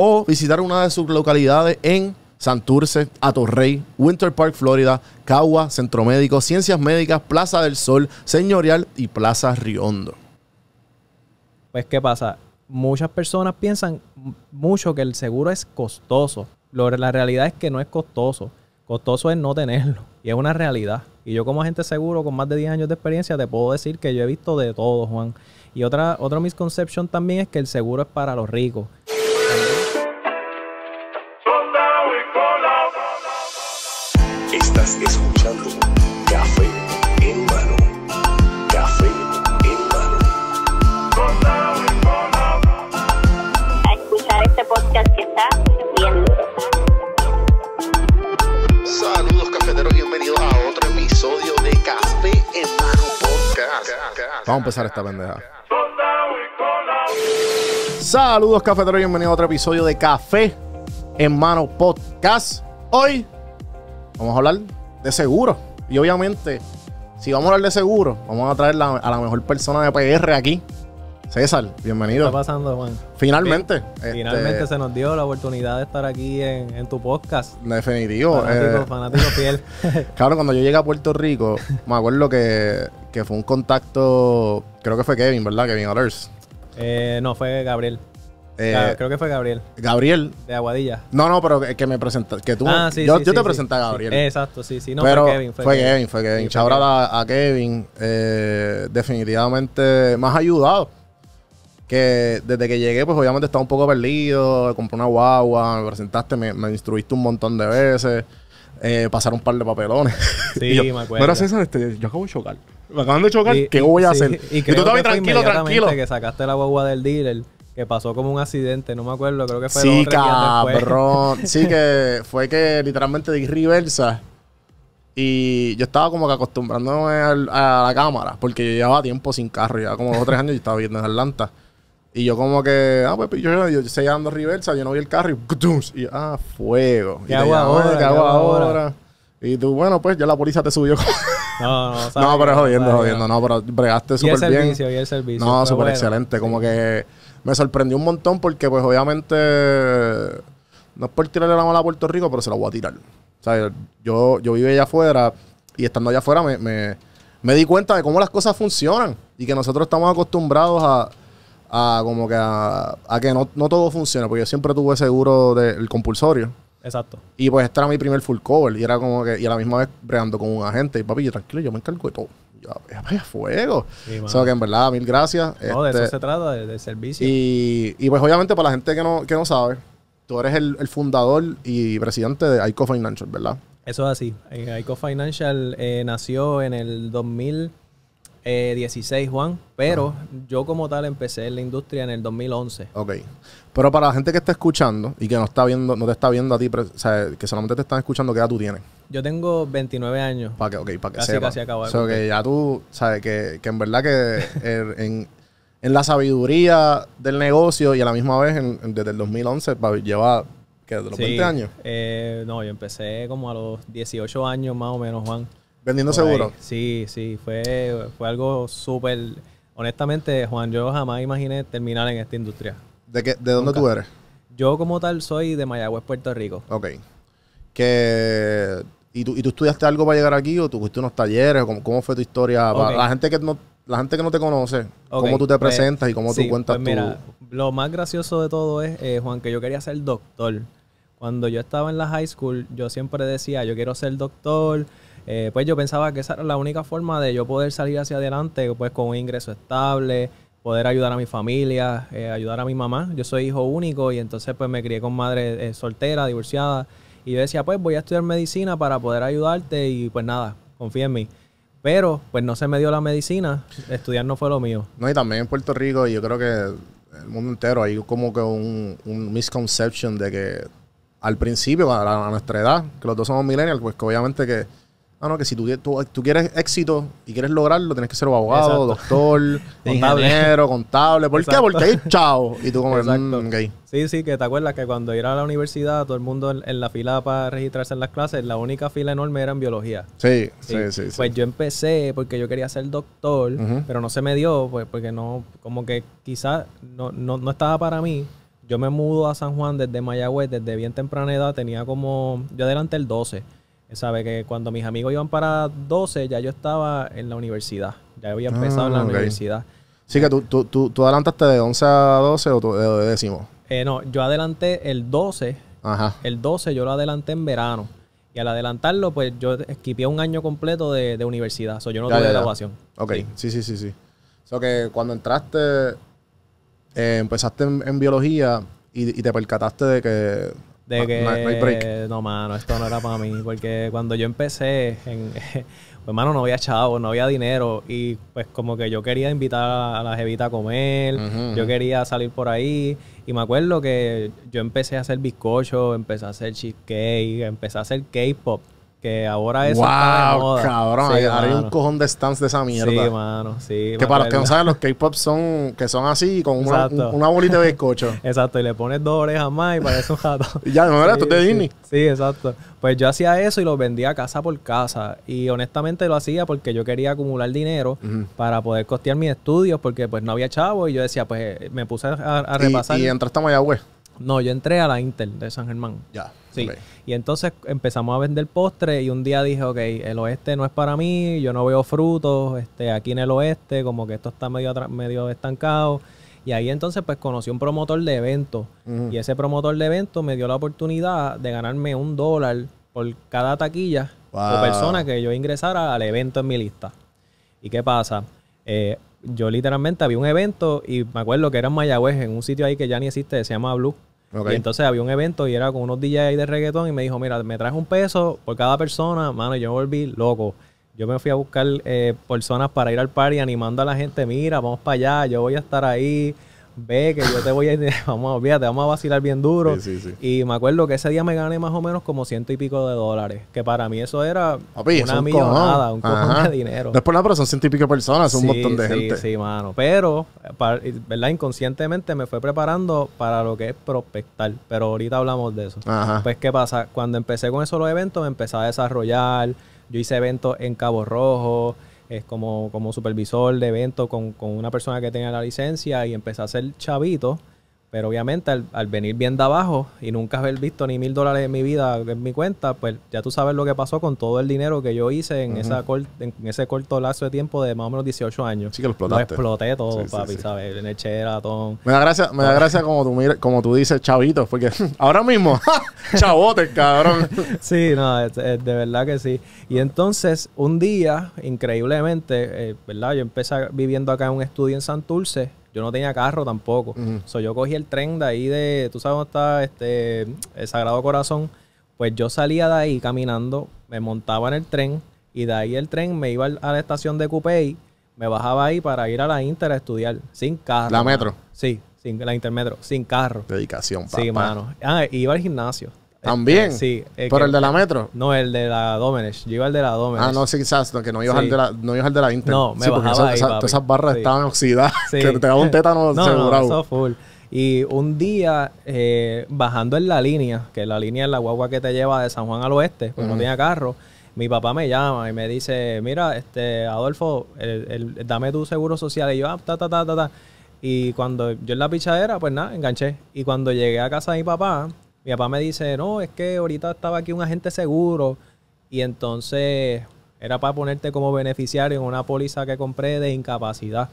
o visitar una de sus localidades en Santurce, Atorrey, Winter Park, Florida, Cagua, Centro Médico, Ciencias Médicas, Plaza del Sol, Señorial y Plaza Riondo. Pues, ¿qué pasa? Muchas personas piensan mucho que el seguro es costoso. La realidad es que no es costoso. Costoso es no tenerlo. Y es una realidad. Y yo como agente seguro con más de 10 años de experiencia te puedo decir que yo he visto de todo, Juan. Y otra, otra misconception también es que el seguro es para los ricos. Estás escuchando Café en mano. Café en mano. a escuchar este podcast que está bien duro. Saludos cafeteros, bienvenidos a otro episodio de Café en mano podcast. Vamos a empezar esta pendeja. Saludos cafeteros, bienvenidos a otro episodio de Café en Mano Podcast. Hoy vamos a hablar de seguro. Y obviamente, si vamos a hablar de seguro, vamos a traer la- a la mejor persona de PR aquí. César, ¿Qué bienvenido. está pasando, Juan? Finalmente. Finalmente este, se nos dio la oportunidad de estar aquí en, en tu podcast. Definitivo. Fanático, eh, fanático fiel. Claro, cuando yo llegué a Puerto Rico, me acuerdo que, que fue un contacto, creo que fue Kevin, ¿verdad? Kevin Others. Eh, no, fue Gabriel. Eh, Creo que fue Gabriel, Gabriel. de Aguadilla. No, no, pero que, me presentaste, que tú, Ah, sí, yo, sí, yo te sí. presenté a Gabriel. Exacto, sí, sí. No, pero fue Kevin. Fue, fue Kevin, fue Kevin. Fue Kevin. a, a Kevin, eh, definitivamente me has ayudado. Que desde que llegué, pues obviamente estaba un poco perdido, compré una guagua, me presentaste, me, me instruiste un montón de veces, eh, pasaron un par de papelones. Sí, yo, me acuerdo. Mira, César, este, yo acabo de chocar. Me acaban de chocar, Y- ¿qué y- voy a sí, hacer? Y, tú estabas tranquilo, tranquilo. que sacaste la guagua del dealer, que pasó como un accidente, no me acuerdo, creo que fue Sí, dos cabrón. Sí, que fue que literalmente di reversa. Y yo estaba como que acostumbrándome a la cámara, porque yo llevaba tiempo sin carro, ya como dos o tres años y estaba viviendo en Atlanta. Y yo como que, ah, pues yo, yo, seguía dando reversa, yo no vi el carro y, y ah, fuego. ¿Qué Y hago ahora? ¿Qué ¿Qué hago ahora? Y tú, bueno, pues ya la policía te subió. No, no, sabes no, pero jodiendo, jodiendo. No, pero bregaste Y el súper bien. servicio, y el servicio. No, súper bueno. excelente. Como que me sorprendió un montón porque, pues, obviamente, no es por tirarle la mala a Puerto Rico, pero se la voy a tirar. O sea, yo, yo viví allá afuera y estando allá afuera me, me, me di cuenta de cómo las cosas funcionan y que nosotros estamos acostumbrados a, a como que a, a que no, no todo funciona, porque yo siempre tuve seguro del compulsorio. Exacto. Y pues este era mi primer full cover. Y era como que, y a la misma vez bregando con un agente. Y papi, yo tranquilo, yo me encargo de todo. "Vaya, fuego. Sí, o sea que en verdad, mil gracias. No, de Este, eso se trata, de- del servicio. y, y pues obviamente para la gente que no, que no sabe, tú eres el, el fundador y presidente de ICO Financial, ¿verdad? Eso es así. Eh, ICO Financial eh, nació en el 2016, Juan, pero yo como tal empecé en la industria en el 2011. Ok. Pero para la gente que está escuchando y que no está viendo, no te está viendo a ti, pre- o sea, que solamente te están escuchando, ¿qué edad tú tienes? Yo tengo 29 años. Para que, ok, para que Casi, sepa. casi acabo de O sea, cumplir. que ya tú, sabes, que, que en verdad que en, en la sabiduría del negocio y a la misma vez en- en- desde el 2011 pa- lleva, que ¿De los Sí, 20 años? eh, no, yo empecé como a los 18 años más o menos, Juan. Vendiendo seguro. Sí, sí, fue, fue algo súper... Honestamente, Juan, yo jamás imaginé terminar en esta industria. ¿De, qué, de dónde Nunca. tú eres? Yo como tal soy de Mayagüez, Puerto Rico. Ok. Que, ¿y, tú, ¿Y tú estudiaste algo para llegar aquí o tuviste unos talleres? ¿Cómo, cómo fue tu historia? Para Ok. la, gente que no, la gente que no te conoce, Ok, ¿cómo tú te pues, presentas y cómo sí, tú cuentas pues tu... mira, lo más gracioso de todo es, eh, Juan, que yo quería ser doctor. Cuando yo estaba en la high school, yo siempre decía, yo quiero ser doctor. Eh, pues yo pensaba que esa era la única forma de yo poder salir hacia adelante, pues con un ingreso estable, poder ayudar a mi familia, eh, ayudar a mi mamá. Yo soy hijo único y entonces pues me crié con madre eh, soltera, divorciada. Y yo decía, pues voy a estudiar medicina para poder ayudarte y pues nada, confía en mí. Pero pues no se me dio la medicina, estudiar no fue lo mío. No, y también en Puerto Rico, yo creo que el mundo entero hay como que un, un misconception de que al principio, a, nuestra edad, que los dos somos millennials, pues obviamente que, ah, no, que si tú, tú, tú quieres éxito y quieres lograrlo, tienes que ser abogado, doctor, ingeniero, contable. ¿Por qué? Exacto. Porque ahí, chao. Y tú como, mm, ok. Sí, sí, que te acuerdas que cuando ir a la universidad, todo el mundo en, en la fila para registrarse en las clases, la única fila enorme era en biología. Sí, sí, sí. sí. Pues yo empecé porque yo quería ser doctor, pero no se me dio, pues porque no, como que quizás no, no, no estaba para mí. Yo me mudo a San Juan desde Mayagüez, desde bien temprana edad, tenía como, yo adelanté el 12. Sabe que cuando mis amigos iban para 12, ya yo estaba en la universidad. Ya había empezado en la Ah, universidad. Sí, que tú, tú, tú, tú adelantaste de 11 a 12 o tú, de, décimo. Eh, no, yo adelanté el 12 Ajá. El 12 yo lo adelanté en verano. Y al adelantarlo, pues yo esquipié un año completo de, de universidad. So, yo no Ya, tuve ya, ya. graduación. Ok, sí, sí, sí, sí. O sea que cuando entraste, eh, empezaste en, en biología y, y te percataste de que, De no- que, no, no hay break. no, mano, esto no era para mí. Porque cuando yo empecé, en, pues, mano, no había chavo, no había dinero. Y pues como que yo quería invitar a la jevita a comer. Yo quería salir por ahí. Y me acuerdo que yo empecé a hacer bizcocho, empecé a hacer cheesecake, empecé a hacer K-pop. Que ahora eso está de wow, moda. cabrón. Sí, hay, ahora hay un cojón de stands de esa mierda. Sí, mano, sí. que para los que no saben, los K-pop son, que son así, con una, Exacto. un- una bolita de bizcocho. Exacto, y le pones dos orejas más y parece un jato. Y ya, no era esto es de Sí, Disney. Sí, sí, exacto. Pues yo hacía eso y lo vendía casa por casa. Y honestamente lo hacía porque yo quería acumular dinero para poder costear mis estudios porque pues no había chavo y yo decía, pues me puse a, a Y- repasar. Y, entraste a Mayagüez. No, yo entré a la Intel de San Germán. Ya. Sí. Y entonces empezamos a vender postres y un día dije, ok, el oeste no es para mí, yo no veo frutos, este, aquí en el oeste, como que esto está medio, medio estancado. Y ahí entonces pues conocí un promotor de eventos. Y ese promotor de eventos me dio la oportunidad de ganarme un dólar por cada taquilla Wow. o persona que yo ingresara al evento en mi lista. ¿Y qué pasa? Eh, yo literalmente había un evento y me acuerdo que era en Mayagüez, en un sitio ahí que ya ni existe, se llama Blue. Y entonces había un evento y era con unos DJs de reggaetón y me dijo, mira, me traes un peso por cada persona, mano, yo me volví loco. Yo me fui a buscar eh, personas para ir al party animando a la gente, mira, vamos para allá, yo voy a estar ahí, ve que yo te voy a ir, vamos, olvídate, vamos a vacilar bien duro. Sí, sí, sí. Y me acuerdo que ese día me gané más o menos como ciento y pico de dólares, que para mí eso era Papi, una un millonada, cojón. un cojón Ajá. de dinero. No es por nada, pero son ciento y pico personas, son un Sí, montón de sí, gente. Sí, mano. Pero, eh, para- ¿verdad? Inconscientemente me fue preparando para lo que es prospectar. Pero ahorita hablamos de eso. Ajá. Pues, ¿qué pasa? Cuando empecé con eso los eventos, me empecé a desarrollar. Yo hice eventos en Cabo Rojo, es como, como supervisor de eventos con, con una persona que tenía la licencia y empecé a hacer chavito. Pero obviamente al, al venir bien de abajo y nunca haber visto ni mil dólares en mi vida en mi cuenta, pues ya tú sabes lo que pasó con todo el dinero que yo hice en, esa cor- en ese corto lapso de tiempo de más o menos 18 años. Sí que lo explotaste. exploté todo, Sí, papi, sí. ¿sabes? En el. Me da gracia, me da gracia como tú, como tú dices, chavitos, porque ahora mismo, chavotes, cabrón. Sí, no, es- es de verdad que sí. Y entonces, un día, increíblemente, eh, ¿verdad? Yo empecé viviendo acá en un estudio en Santurce. Yo no tenía carro tampoco. Ujú. So, yo cogí el tren de ahí de, tú sabes dónde está este, el Sagrado Corazón. Pues yo salía de ahí caminando, me montaba en el tren y de ahí el tren me iba a la estación de Cupey, me bajaba ahí para ir a la Inter a estudiar, sin carro. ¿La metro? Sí, sin, la Intermetro, sin carro. Dedicación, papá. Sí, mano. Ah, iba al gimnasio. También. Sí. Pero el de la metro. No, el de la Domenech. Yo iba al de la Domenech. Ah, no, sí, quizás, no, que no ibas Sí. al de la, no ibas al de la Inter. No, me sí, porque bajaba esa- ahí, esa- todas esas barras Sí. estaban oxidadas. Sí. Que te daba un tétano no, asegurado. No, eso full. Y un día, eh, bajando en la línea, que la línea es la guagua que te lleva de San Juan al oeste, porque no tenía carro, mi papá me llama y me dice, mira, este, Adolfo, el- el- dame tu seguro social. Y yo, ah, ta, ta, ta, ta, ta. Y cuando yo en la pichadera, pues nada, enganché. Y cuando llegué a casa de mi papá, mi papá me dice, no, es que ahorita estaba aquí un agente seguro. Y entonces era para ponerte como beneficiario en una póliza que compré de incapacidad.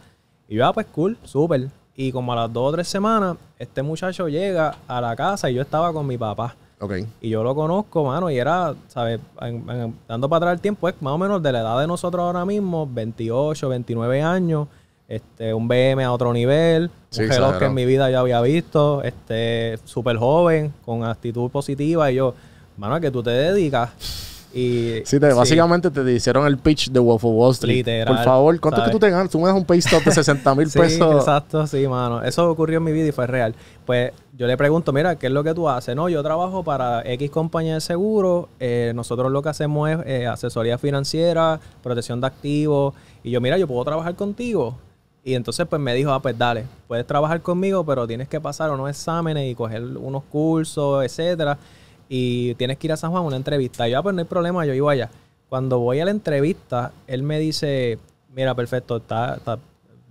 Y yo, ah, pues cool, súper. Y como a las dos o tres semanas, este muchacho llega a la casa y yo estaba con mi papá. Ok. Y yo lo conozco, mano, y era, ¿sabes? En- en- dando para atrás el tiempo, es más o menos de la edad de nosotros ahora mismo, 28, 29 años, este, un BM a otro nivel, Sí, un reloj que en mi vida yo había visto, este, súper joven, con actitud positiva, y yo, mano, ¿a qué tú te dedicas? Y, Sí, te, básicamente te hicieron el pitch de Wolf of Wall Street. Literal, Por favor, ¿cuánto es que ¿sabes? tú te ganas? Tú me das un pay stop de 60 mil Sí, pesos. exacto, sí, mano. Eso ocurrió en mi vida y fue real. Pues yo le pregunto, mira, ¿qué es lo que tú haces? No, yo trabajo para X compañía de seguro. eh, nosotros lo que hacemos es eh, asesoría financiera, protección de activos. Y yo, mira, yo puedo trabajar contigo. Y entonces pues me dijo, ah, pues dale, puedes trabajar conmigo, pero tienes que pasar unos exámenes y coger unos cursos, etcétera. Y tienes que ir a San Juan a una entrevista. Y yo, ah, pues no hay problema, yo iba allá. Cuando voy a la entrevista, él me dice, mira, perfecto, está, está-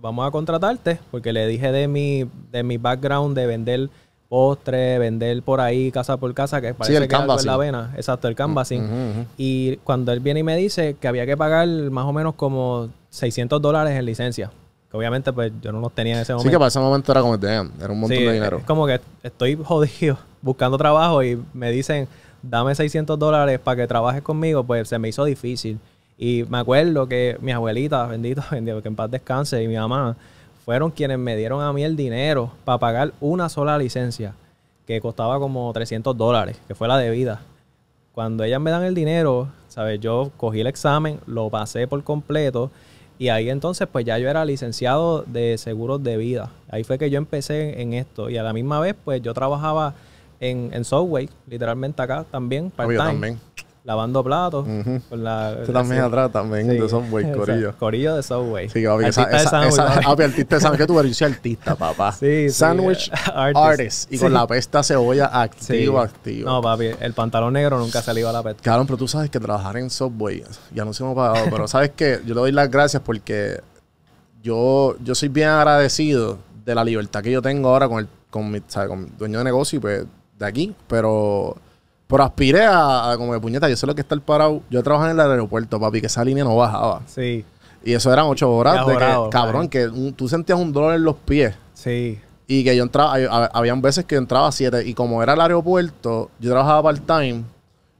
vamos a contratarte, porque le dije de mi, de mi background de vender postre, vender por ahí casa por casa, que parece el que algo en la canvassing. vena. Exacto, el canvassing. Ujú, ujú. Y cuando él viene y me dice que había que pagar más o menos como 600 dólares en licencia, que obviamente pues yo no los tenía en ese Sí, momento. que para ese momento era como, damn, era un montón Sí, de dinero. Es como que estoy jodido buscando trabajo y me dicen, dame 600 dólares para que trabajes conmigo, pues se me hizo difícil. Y me acuerdo que mi abuelita, bendito, bendito, que en paz descanse, y mi mamá, fueron quienes me dieron a mí el dinero para pagar una sola licencia, que costaba como 300 dólares, que fue la debida. Cuando ellas me dan el dinero, ¿sabes? Yo cogí el examen, lo pasé por completo y ahí entonces pues ya yo era licenciado de seguros de vida. Ahí fue que yo empecé en esto y a la misma vez pues yo trabajaba en, en Subway, literalmente acá también, yo part-time, también. Lavando platos. Ujú. con la, Tú también sí. atrás, también, Sí. de Subway, O sea, corillo. corillo de Subway. Sí, papi, esa, Artista esa, esa, papi. artista de sándwich, que tú eres? Yo soy artista, papá. Sí, Sandwich eh, artist. artist. Y con la pesta cebolla Sí. activo, activo. No, papi, el pantalón negro nunca se le iba a la pesta. Cabrón, pero tú sabes que trabajar en Subway, ya no se hemos pagado, pero sabes que yo le doy las gracias porque yo, yo soy bien agradecido de la libertad que yo tengo ahora con el, con mi, ¿sabes? con mi dueño de negocio y pues de aquí, pero, pero aspiré a, a como de puñeta, yo sé lo que está el parado. Yo trabajaba en el aeropuerto, papi, que esa línea no bajaba. Sí, Y eso eran ocho horas Ya de que, cabrón, que un- tú sentías un dolor en los pies. sí. Y que yo entraba, hab- habían veces que yo entraba a siete. Y como era el aeropuerto, yo trabajaba part-time.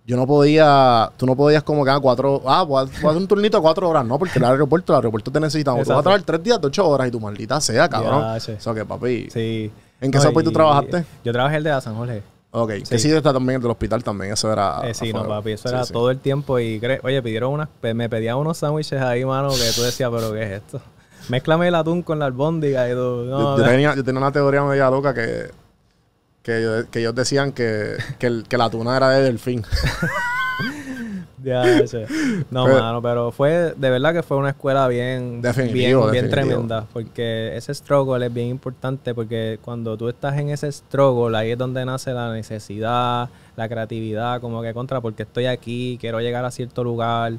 Yo no podía, tú no podías como que a cuatro, ah, voy a, voy a hacer un turnito de cuatro horas, no, porque el aeropuerto, el aeropuerto te necesitamos. Tú vas a trabajar tres días de ocho horas y tu maldita sea, cabrón. Eso que, papi. Sí. ¿En qué No, Subway tú trabajaste? Yo trabajé el de San Jorge. Ok, Sí. que sí está también el del hospital también, eso era. Eh, sí, no, papi, eso Sí, era sí. todo el tiempo y, cre- oye, pidieron unas, me pedían unos sándwiches ahí, mano, que tú decías, pero ¿qué es esto? Mézclame el atún con la albóndiga y tú, no, yo, yo tenía, yo tenía una teoría media loca que, que, que ellos decían que, que, el- que la tuna era de delfín. no, Pero- mano, pero fue, de verdad que fue una escuela bien, bien, bien tremenda, porque ese struggle es bien importante, porque cuando tú estás en ese struggle, ahí es donde nace la necesidad, la creatividad, como que contra, porque estoy aquí, quiero llegar a cierto lugar.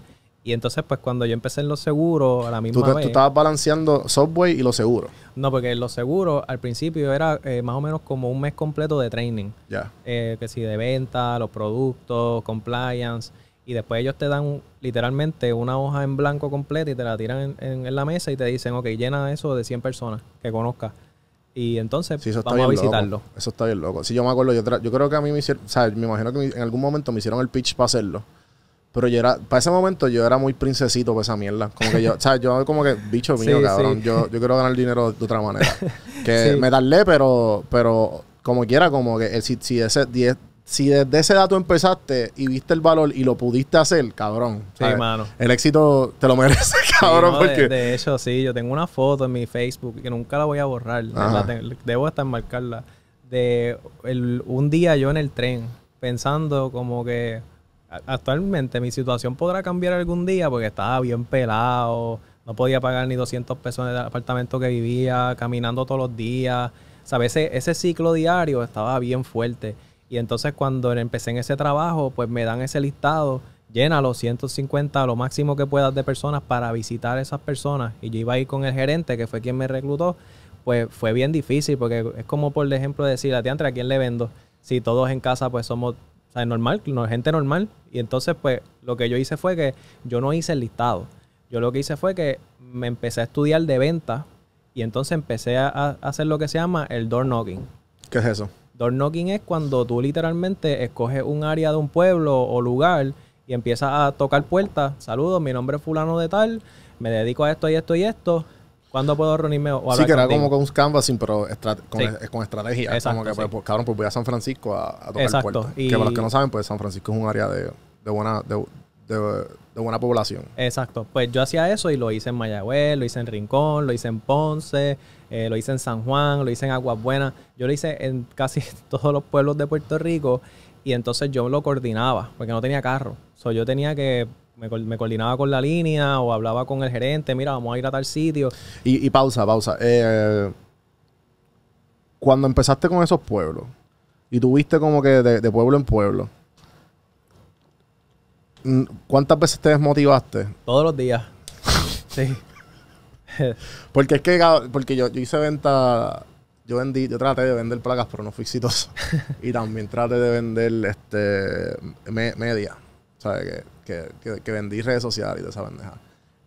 Y entonces, pues cuando yo empecé en los seguros, a la Tú, misma te- vez. tú estabas balanceando Subway y lo seguro. No, porque los seguros al principio era eh, más o menos como un mes completo de training. Ya. Eh, que si de venta, los productos, compliance. Y después ellos te dan literalmente una hoja en blanco completa y te la tiran en, en- en la mesa y te dicen, ok, llena eso de 100 personas que conozcas. Y entonces Sí, vamos a visitarlo. loco. Eso está bien loco. Sí, yo me acuerdo, yo, yo creo que a mí me hicieron, o sea, me imagino que en algún momento me hicieron el pitch para hacerlo. Pero yo era, para ese momento yo era muy princesito para esa mierda. Como que yo, o sea, yo como que, bicho mío, Sí, cabrón, sí. yo, yo quiero ganar dinero de otra manera. Que Sí. me tardé, pero, pero como quiera, como que el- si, si, ese, die- si desde ese dato empezaste y viste el valor y lo pudiste hacer, cabrón. Sí, ¿sabes? mano. El éxito te lo mereces, Sí, cabrón, no, porque... de, hecho, sí, yo tengo una foto en mi Facebook que nunca la voy a borrar. Debo hasta marcarla. De el- un día yo en el tren, pensando como que actualmente mi situación podrá cambiar algún día porque estaba bien pelado, no podía pagar ni 200 pesos en el apartamento que vivía, caminando todos los días. ¿Sabes? Ese, ese ciclo diario estaba bien fuerte. Y entonces cuando empecé en ese trabajo, pues me dan ese listado, llena los 150, lo máximo que puedas de personas para visitar esas personas. Y yo iba a ir con el gerente, que fue quien me reclutó, pues fue bien difícil, porque es como por ejemplo decir, a ti, ¿a quién le vendo? Si todos en casa pues somos ¿sabes? normal, no- gente normal. Y entonces pues lo que yo hice fue que yo no hice el listado. Yo lo que hice fue que me empecé a estudiar de venta y entonces empecé a hacer lo que se llama el door knocking. ¿Qué es eso? Door knocking es cuando tú literalmente escoges un área de un pueblo o lugar y empiezas a tocar puertas. Saludos, mi nombre es fulano de tal, me dedico a esto y esto y esto. ¿Cuándo puedo reunirme o hablar Sí, que era contigo? como con un canvassing, pero con, Sí. es- con estrategia. Exacto, como que, sí. pues, pues, cabrón, pues voy a San Francisco a, a tocar Exacto, puertas. y- Que para los que no saben, pues San Francisco es un área de, de buena, de, de, de buena población. Exacto. Pues yo hacía eso y lo hice en Mayagüez, lo hice en Rincón, lo hice en Ponce, eh, lo hice en San Juan, lo hice en Aguas Buenas. Yo lo hice en casi todos los pueblos de Puerto Rico y entonces yo lo coordinaba porque no tenía carro. So, yo tenía que, me, me coordinaba con la línea o hablaba con el gerente, mira, vamos a ir a tal sitio. Y, y pausa, pausa. Eh, cuando empezaste con esos pueblos y tuviste como que de, de pueblo en pueblo, ¿cuántas veces te desmotivaste? Todos los días. sí. Porque es que porque yo, yo hice venta, yo vendí, yo traté de vender placas, pero no fui exitoso. y también traté de vender este me- media. ¿Sabes? Que, que, vendí redes sociales y de esa pendeja.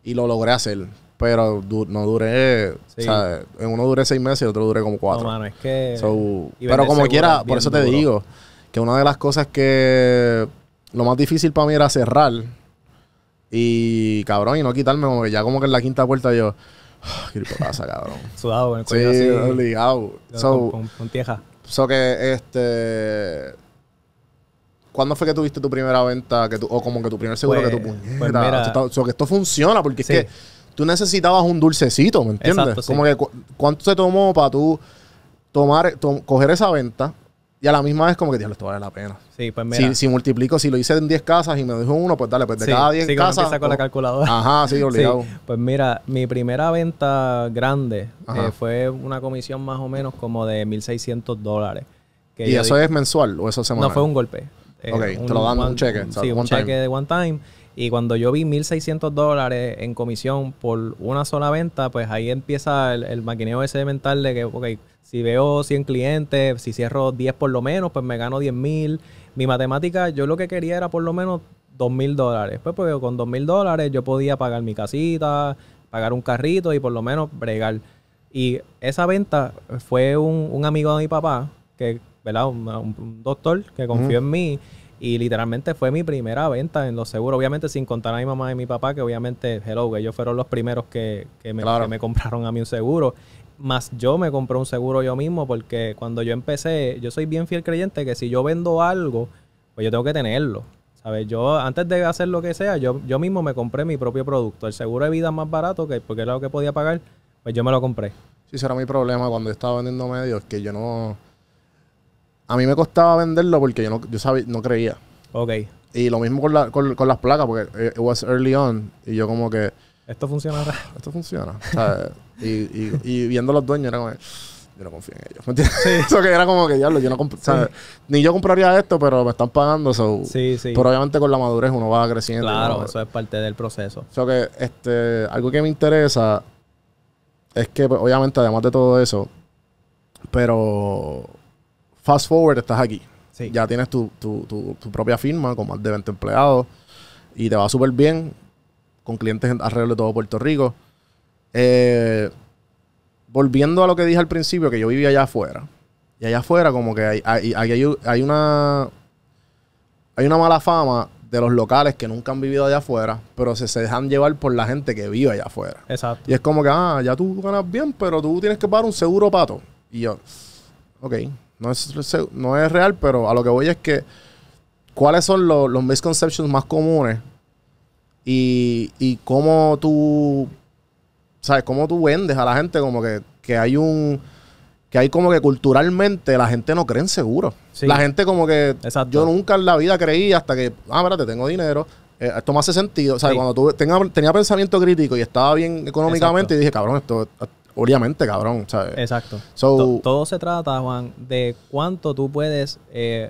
Y lo logré hacer. Pero du- no duré, Sí. ¿sabes? En uno duré seis meses y otro duré como cuatro. No, mano, es que... So, pero como quiera, por eso te duro. digo que una de las cosas que lo más difícil para mí era cerrar y cabrón y no quitarme como que ya como que en la quinta puerta yo "Ah, para casa, cabrón. Sudado con el sí, cuello así. obligado. con- So, con, con tieja. so que este ¿Cuándo fue que tuviste tu primera venta que tú, o como que tu primer seguro Pues- que tú puñeta? pues mira- esto- so que esto funciona porque Sí. es que tú necesitabas un dulcecito, ¿me entiendes? Exacto, sí. Como que cu- cuánto se tomó para tú tomar to- coger esa venta y a la misma vez como que diablo, esto vale la pena. Sí, pues mira. Si, si multiplico, si lo hice en 10 casas y me dijo uno, pues dale, pues de sí, cada 10 sí, casas. empieza con la oh, calculadora. Ajá, sí, obligado. Sí, pues mira, mi primera venta grande eh, fue una comisión más o menos como de 1.600 dólares. ¿Y eso es mensual o eso es semanal? No, fue un golpe. Eh, Ok, te lo dan un cheque, sea, Sí, un cheque time. de one time. Y cuando yo vi 1.600 dólares en comisión por una sola venta, pues ahí empieza el, el maquineo ese mental de que, ok, si veo 100 clientes, si cierro 10 por lo menos, pues me gano 10.000. Mi matemática, yo lo que quería era por lo menos 2.000 dólares. Pues porque con 2.000 dólares yo podía pagar mi casita, pagar un carrito y por lo menos bregar. Y esa venta fue un, un amigo de mi papá, que, ¿verdad? Un, doctor que confió en mí. Y literalmente fue mi primera venta en los seguros. Obviamente sin contar a mi mamá y mi papá, que obviamente, hello, ellos fueron los primeros que, que me, Claro. que me compraron a mí un seguro. Más yo me compré un seguro yo mismo porque cuando yo empecé, yo soy bien fiel creyente que si yo vendo algo, pues yo tengo que tenerlo. ¿Sabes? Yo antes de hacer lo que sea, yo, yo mismo me compré mi propio producto. El seguro de vida más barato, que porque era lo que podía pagar, pues yo me lo compré. Sí, ese era mi problema cuando yo estaba vendiendo medios, que yo no... A mí me costaba venderlo porque yo no, yo sabía, no creía. Ok, Y lo mismo con, la- con, con las placas, porque eh, it was early on. Y yo como que, esto funcionará. esto funciona. ¿sabes? y, y, y viendo a los dueños era como, yo no confío en ellos. ¿Me entiendes? Eso que era como que, diablo, yo no comp-. Ni yo compraría esto, pero me están pagando. So. Sí, sí. Pero obviamente con la madurez uno va creciendo. Claro, eso es parte del proceso. So que este, algo que me interesa es que, pues, obviamente, además de todo eso, pero fast forward, estás aquí. Sí. Ya tienes tu, tu, tu, tu propia firma con más de 20 empleados y te va súper bien con clientes en- alrededor de todo Puerto Rico. Eh, volviendo a lo que dije al principio, que yo vivía allá afuera. Y allá afuera, como que hay, hay, hay, hay una. Hay una mala fama de los locales que nunca han vivido allá afuera, pero se, se dejan llevar por la gente que vive allá afuera. Exacto. Y es como que, ah, ya tú ganas bien, pero tú tienes que pagar un seguro pato. Y yo, ok, no es, no es real, pero a lo que voy es que, ¿cuáles son los, los misconceptions más comunes? Y, y cómo tú, ¿sabes? Cómo tú vendes a la gente como que, que hay un... Que hay como que culturalmente la gente no cree en seguro. Sí. La gente como que... Exacto. Yo nunca en la vida creí hasta que... Ah, espérate, tengo dinero. eh, esto me hace sentido. O sea, Sí. cuando tú tenga, tenía pensamiento crítico y estaba bien económicamente, y dije, cabrón, esto... Obviamente, cabrón, ¿sabes? Exacto. So- To- todo se trata, Juan, de cuánto tú puedes eh,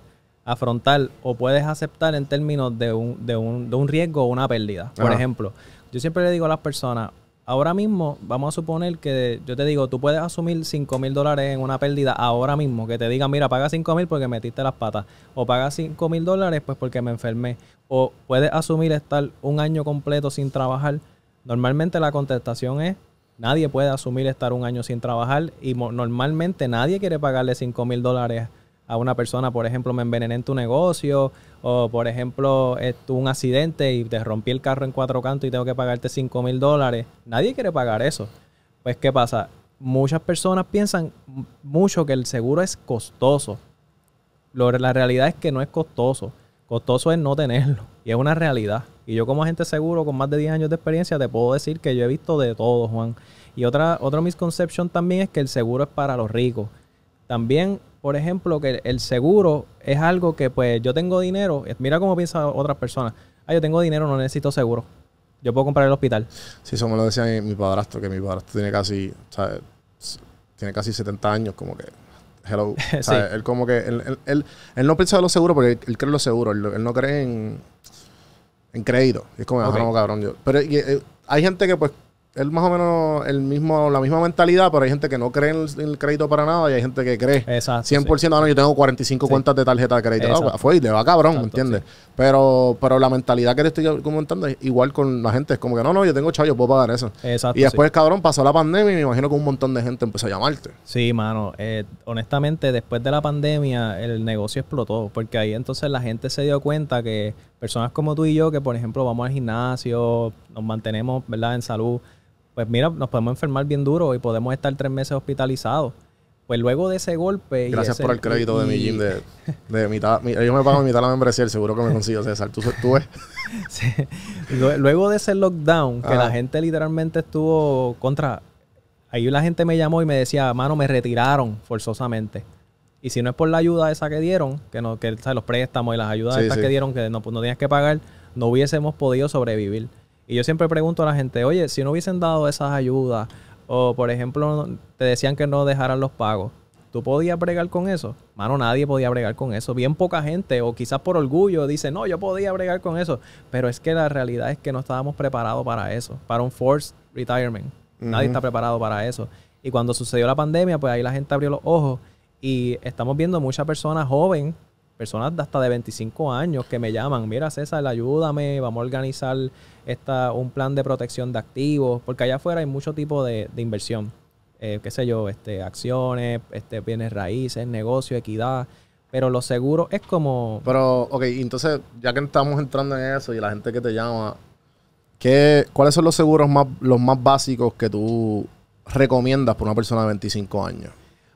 afrontar o puedes aceptar en términos de un, de un, de un riesgo o una pérdida. Por Ajá. ejemplo, yo siempre le digo a las personas, ahora mismo vamos a suponer que yo te digo, tú puedes asumir 5 mil dólares en una pérdida ahora mismo, que te digan, mira, paga 5 mil porque metiste las patas, o paga 5 mil dólares pues porque me enfermé, o puedes asumir estar un año completo sin trabajar. Normalmente la contestación es, nadie puede asumir estar un año sin trabajar y normalmente nadie quiere pagarle 5 mil dólares a una persona, por ejemplo, me envenené en tu negocio, o por ejemplo, eh, tuve un accidente y te rompí el carro en cuatro cantos y tengo que pagarte 5 mil dólares. Nadie quiere pagar eso. Pues, ¿qué pasa? Muchas personas piensan mucho que el seguro es costoso. Lo- la realidad es que no es costoso. Costoso es no tenerlo. Y Y es una realidad. Y yo como agente seguro con más de 10 años de experiencia te puedo decir que yo he visto de todo, Juan. Y otra, otra misconception también es que el seguro es para los ricos. También, por ejemplo, que el seguro es algo que pues yo tengo dinero. Mira cómo piensan otras personas. Ah, yo tengo dinero, no necesito seguro. Yo puedo comprar el hospital. Sí, eso me lo decía mi, mi padrastro, que mi padrastro tiene casi, ¿sabes? Tiene casi 70 años, como que hello. ¿sabes? Él como que, él, él, él, él no piensa de los seguros porque él, cree en los seguros. Él, no cree en, en crédito. Y es como, Ok. ah, no, cabrón. Yo. Pero y, eh, hay gente que, pues, él más o menos el mismo, la misma mentalidad, pero hay gente que no cree en el, en el crédito para nada y hay gente que cree. Exacto. 100%, ah, no, yo tengo 45 Sí. cuentas de tarjeta de crédito. Ah, pues, fue y le va cabrón, ¿me Exacto, entiendes? Pero, pero la mentalidad que te estoy comentando es igual con la gente. Es como que, no, no, yo tengo chavo, yo puedo pagar eso. sí. Exacto. y después, cabrón, pasó la pandemia y me imagino que un montón de gente empezó a llamarte. Sí, sí mano. eh, honestamente, después de la pandemia, el negocio explotó. Porque ahí entonces la gente se dio cuenta que personas como tú y yo, que por ejemplo vamos al gimnasio, nos mantenemos, ¿verdad?, en salud. Pues mira, nos podemos enfermar bien duro y podemos estar tres meses hospitalizados. Pues luego de ese golpe. y Gracias ese- por el crédito de mi y- gym de, de mitad. mi- ellos me pagan mitad la membresía, el seguro que me consigo, César. ¿Tú, tú ves? Sí. Lue- Luego de ese lockdown, que la gente literalmente estuvo contra. Ahí la gente me llamó y me decía, mano, me retiraron forzosamente. Y si no es por la ayuda esa que dieron, que no, que los préstamos y las ayudas Sí, estas sí. que dieron, que no, pues, no tenías que pagar, no hubiésemos podido sobrevivir. Y yo siempre pregunto a la gente, oye, si no hubiesen dado esas ayudas, o por ejemplo, te decían que no dejaran los pagos, ¿tú podías bregar con eso? Mano, nadie podía bregar con eso. Bien poca gente, o quizás por orgullo, dice, no, yo podía bregar con eso. Pero es que la realidad es que no estábamos preparados para eso, para un forced retirement. Nadie está preparado para eso. Y cuando sucedió la pandemia, pues ahí la gente abrió los ojos y estamos viendo muchas personas jóvenes, personas de hasta de 25 años que me llaman, mira César, ayúdame, vamos a organizar esta, un plan de protección de activos, porque allá afuera hay mucho tipo de, de inversión, eh, qué sé yo, este, acciones, este, bienes raíces, negocio, equidad, pero los seguros es como... Pero, ok, entonces, ya que estamos entrando en eso y la gente que te llama, ¿qué, ¿cuáles son los seguros más, los más básicos que tú recomiendas para una persona de 25 años?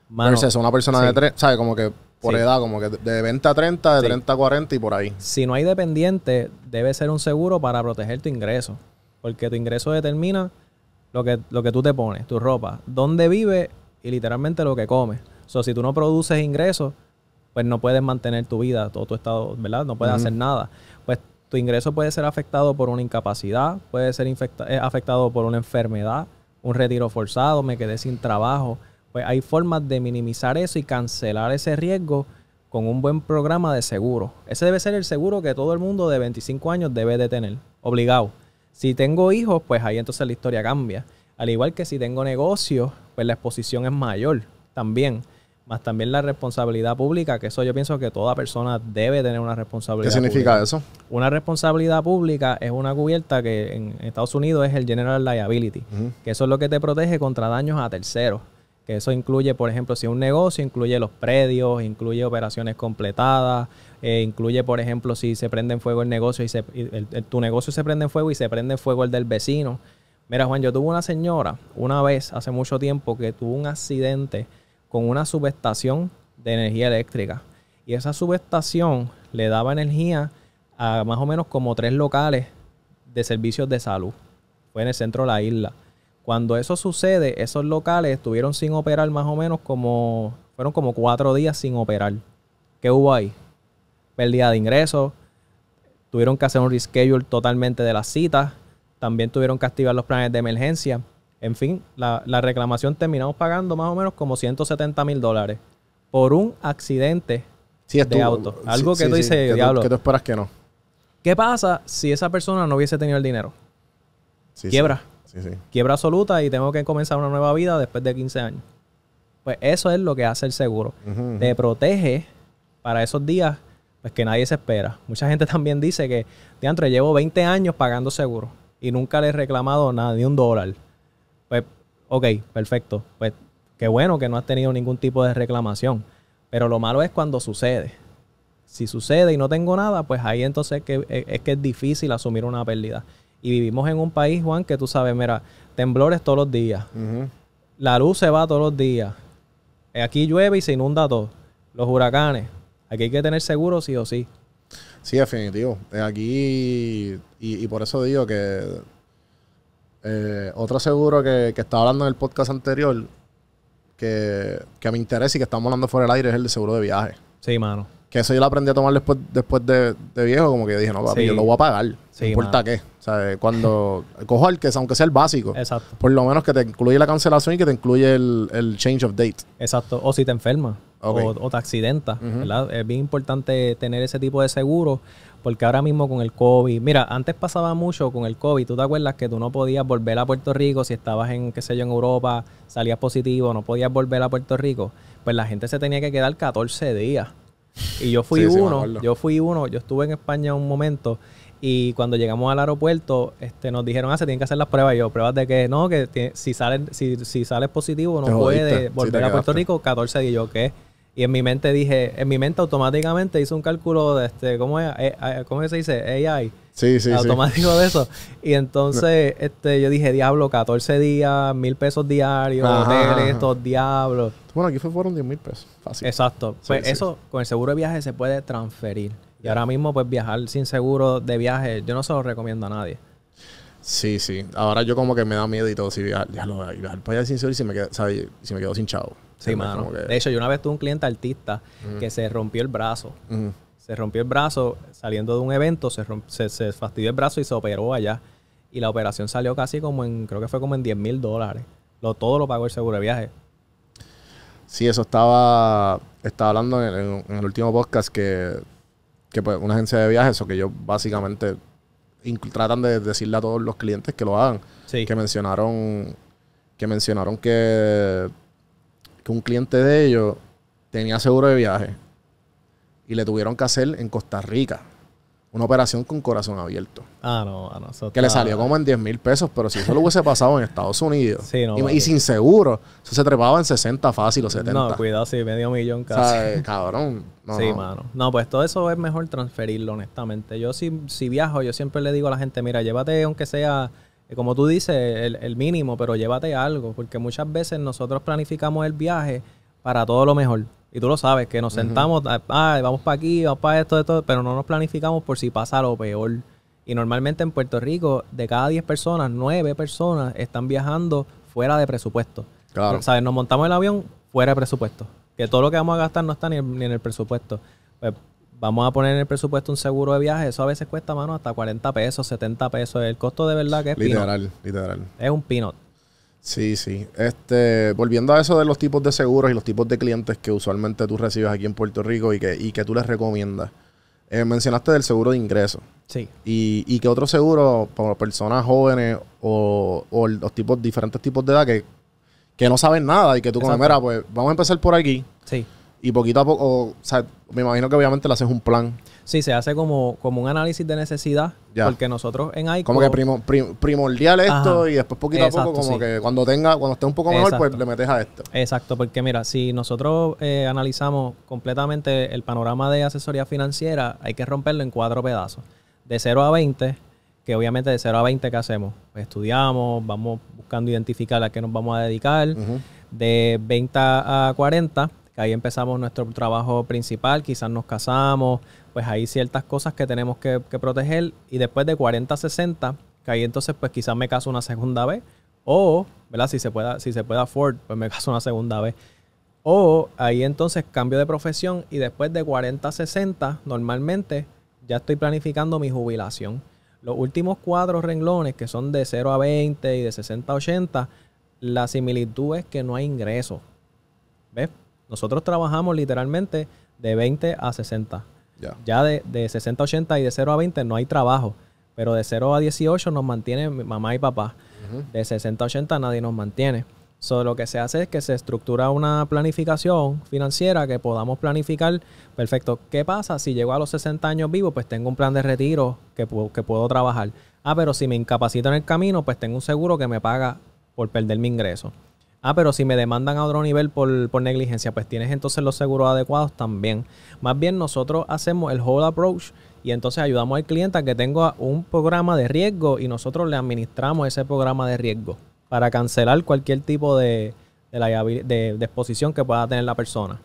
mano, Versus una persona sí. de 3, ¿sabes? Como que por Sí. edad, como que de- de 20 a 30, de Sí. 30 a 40 y por ahí. si no hay dependiente, debe ser un seguro para proteger tu ingreso. Porque tu ingreso determina lo que, lo que tú te pones, tu ropa, dónde vives y literalmente lo que comes. O sea, si tú no produces ingresos, pues no puedes mantener tu vida, todo tu estado, ¿verdad? No puedes hacer nada. Pues tu ingreso puede ser afectado por una incapacidad, puede ser eh, afectado por una enfermedad, un retiro forzado, me quedé sin trabajo. Pues hay formas de minimizar eso y cancelar ese riesgo con un buen programa de seguro. Ese debe ser el seguro que todo el mundo de 25 años debe de tener, obligado. Si tengo hijos, pues ahí entonces la historia cambia. Al igual que si tengo negocios, pues la exposición es mayor también. Más también la responsabilidad pública, que eso yo pienso que toda persona debe tener una ¿Qué responsabilidad significa pública. eso? Una responsabilidad pública es una cubierta que en Estados Unidos es el General Liability, que eso es lo que te protege contra daños a terceros. Que eso incluye, por ejemplo, si un negocio, incluye los predios, incluye operaciones completadas, eh, incluye, por ejemplo, si se prende en fuego el negocio y, se, tu negocio se prende en fuego y se prende en fuego el del vecino. Mira, Juan, yo tuve una señora una vez, hace mucho tiempo, que tuvo un accidente con una subestación de energía eléctrica. Y esa subestación le daba energía a más o menos como tres locales de servicios de salud. Fue en el centro de la isla. Cuando eso sucede, esos locales estuvieron sin operar más o menos como, fueron como cuatro días sin operar. ¿Qué hubo ahí? Pérdida de ingresos, tuvieron que hacer un reschedule totalmente de las citas, también tuvieron que activar los planes de emergencia. En fin, la, la reclamación terminamos pagando más o menos como 170 mil dólares por un accidente Sí, de tú. auto. Sí, Algo que sí, tú sí, dices, que tú- diablo. que tú esperas que no. ¿Qué pasa si esa persona no hubiese tenido el dinero? Quiebra. Sí, sí. quiebra absoluta y tengo que comenzar una nueva vida después de 15 años. Pues eso es lo que hace el seguro. Te protege para esos días pues que nadie se espera. Mucha gente también dice que, diantre, llevo 20 años pagando seguro y nunca le he reclamado nada, ni un dólar. Pues, ok, perfecto. Pues qué bueno que no has tenido ningún tipo de reclamación. Pero lo malo es cuando sucede. Si sucede y no tengo nada, pues ahí entonces es que, es que es difícil asumir una pérdida. Y vivimos en un país, Juan, que tú sabes, mira, temblores todos los días. La luz se va todos los días. Aquí llueve y se inunda todo. Los huracanes. Aquí hay que tener seguro sí o sí. Sí, definitivo. Eh, Aquí, y, y por eso digo que eh, otro seguro que, que estaba hablando en el podcast anterior, que, que me interesa y que estamos hablando fuera del aire, es el de seguro de viaje. Sí, mano. Que eso yo lo aprendí a tomar después, después de, de viejo, como que dije, no, papi, Sí. yo lo voy a pagar. Sí, no importa mano. qué. O sea, cuando cojo el que, aunque sea el básico, Exacto. por lo menos que te incluye la cancelación y que te incluye el, el change of date. Exacto. O si te enfermas o, o te accidentas. ¿verdad? Es bien importante tener ese tipo de seguro porque ahora mismo con el COVID, mira, antes pasaba mucho con el COVID, ¿tú te acuerdas que tú no podías volver a Puerto Rico si estabas en, qué sé yo, en Europa, salías positivo, no podías volver a Puerto Rico? Pues la gente se tenía que quedar 14 días. Y yo fui Sí, uno, yo fui uno, yo estuve en España un momento y cuando llegamos al aeropuerto, este, nos dijeron, ah, se tienen que hacer las pruebas. Y yo, pruebas de que no, que si sales, si, si sales positivo no puedes volver a Puerto. Rico 14 días. Yo, ¿qué? Y en mi mente dije, en mi mente automáticamente hice un cálculo de este, ¿cómo es? Eh, eh, ¿Cómo se dice? AI. Sí, sí, sí. automático de eso. Y entonces, este, yo dije, diablo, 14 días, mil pesos diarios, Ajá, hoteles, ajá. estos diablos. Bueno, aquí fue, fueron 10 mil pesos. Fácil. Exacto. Sí, Pues sí. eso, con el seguro de viaje se puede transferir. Y ahora mismo, pues viajar sin seguro de viaje, yo no se lo recomiendo a nadie. Sí, sí. Ahora yo como que me da miedo y todo. Si viajar, lo viajar para allá sin seguro y si me quedo, ¿sabes? Si me quedo sin chavo. Sí, mano. Que- De hecho, yo una vez tuve un cliente artista que se rompió el brazo. Ujú. Se rompió el brazo saliendo de un evento, se, romp- se, se fastidió el brazo y se operó allá. Y la operación salió casi como en, creo que fue como en 10 mil dólares. Lo, todo lo pagó el seguro de viaje. Sí, eso estaba, estaba hablando en, en- en el último podcast que, que pues, una agencia de viajes, o que ellos básicamente tratan de decirle a todos los clientes que lo hagan. Sí. Que mencionaron que mencionaron que, que un cliente de ellos tenía seguro de viaje y le tuvieron que hacer en Costa Rica una operación con corazón abierto. Ah, no, ah, no. eso Que le salió como en 10 mil pesos, pero si eso lo hubiese pasado en Estados Unidos Sí, no, y, sin seguro, eso se trepaba en 60 fácil o 70. No, cuidado, sí, medio millón O casi. sea, eh, cabrón. No, sí, no. mano. No, pues todo eso es mejor transferirlo, honestamente. Yo si, si viajo, yo siempre le digo a la gente, mira, llévate aunque sea, eh, como tú dices, el, el mínimo, pero llévate algo, porque muchas veces nosotros planificamos el viaje para todo lo mejor. Y tú lo sabes, que nos sentamos, ah, ah, vamos para aquí, vamos para esto, esto, pero no nos planificamos por si pasa lo peor. Y normalmente en Puerto Rico, de cada 10 personas, 9 personas están viajando fuera de presupuesto. Claro. ¿Sabes? Nos montamos el avión fuera de presupuesto. Que todo lo que vamos a gastar no está ni, ni en el presupuesto. Pues vamos a poner en el presupuesto un seguro de viaje. Eso a veces cuesta, mano, hasta 40 pesos, 70 pesos. El costo de verdad que es peanut. Literal, literal. Es un peanut. Sí, sí. Este, volviendo a eso de los tipos de seguros y los tipos de clientes que usualmente tú recibes aquí en Puerto Rico y que, y que tú les recomiendas. Eh, mencionaste del seguro de ingreso. Sí. Y, y que otro seguro para personas jóvenes o, o los tipos, diferentes tipos de edad que, que no saben nada y que tú como, mira, pues vamos a empezar por aquí Sí. Y poquito a poco, o, sea, me imagino que obviamente le haces un plan. Sí, se hace como, como un análisis de necesidad. Ya. Porque nosotros en ICO... Como que primo- prim- primordial esto Ajá. y después poquito a poco como sí. que cuando tenga, cuando esté un poco mejor, pues le metes a esto. Exacto, porque mira, si nosotros eh, analizamos completamente el panorama de asesoría financiera, hay que romperlo en cuatro pedazos. De 0 a 20, que obviamente de 0 a 20, ¿qué hacemos? Pues estudiamos, vamos buscando identificar a qué nos vamos a dedicar. De 20 a 40, que ahí empezamos nuestro trabajo principal, quizás nos casamos, pues hay ciertas cosas que tenemos que, proteger. Y después de 40 a 60, que ahí entonces pues quizás me caso una segunda vez. O, ¿verdad? Si se pueda, si se puede afford, pues me caso una segunda vez. O ahí entonces cambio de profesión y después de 40 a 60, normalmente ya estoy planificando mi jubilación. Los últimos cuatro renglones, que son de 0 a 20 y de 60 a 80, la similitud es que no hay ingresos. ¿Ves? Nosotros trabajamos literalmente de 20 a 60. Ya. Ya de, de 60 a 80 y de 0 a 20 no hay trabajo. Pero de 0 a 18 nos mantiene mamá y papá. De 60 a 80 nadie nos mantiene. So, lo que se hace es que se estructura una planificación financiera que podamos planificar, perfecto, ¿qué pasa si llego a los 60 años vivo? Pues tengo un plan de retiro que, que puedo trabajar. Ah, pero si me incapacito en el camino, pues tengo un seguro que me paga por perder mi ingreso. Ah, pero si me demandan a otro nivel por, por negligencia, pues tienes entonces los seguros adecuados también. Más bien nosotros hacemos el whole approach y entonces ayudamos al cliente a que tenga un programa de riesgo y nosotros le administramos ese programa de riesgo para cancelar cualquier tipo de, de, de exposición que pueda tener la persona.